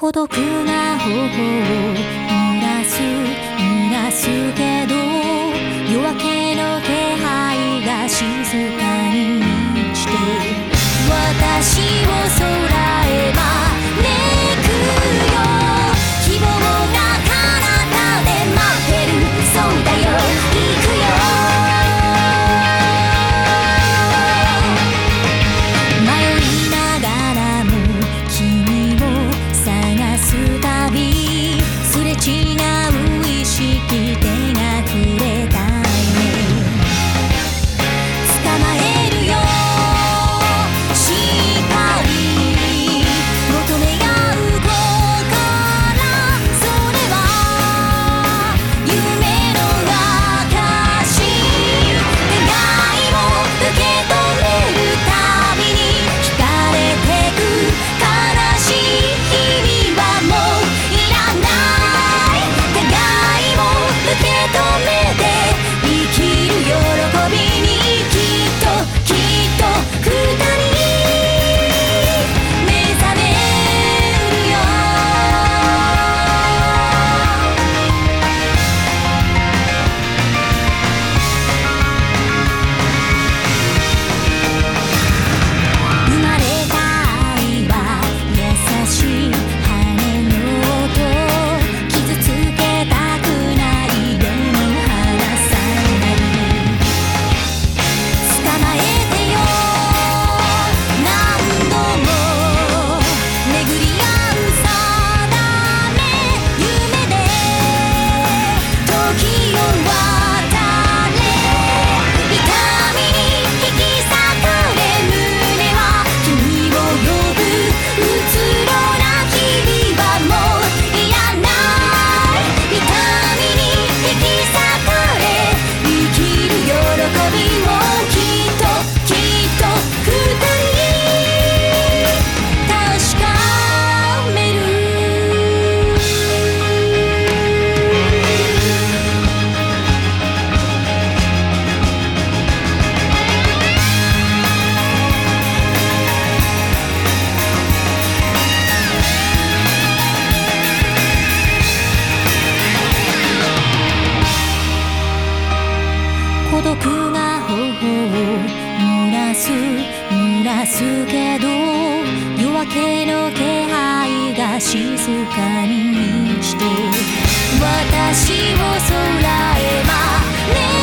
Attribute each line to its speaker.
Speaker 1: 孤独な方法を濡らす濡らすけど夜明けの気配が静かに満ちて私を時孤独が頬を濡らす濡らすけど夜明けの気配が静かに満ちて私を空へ招く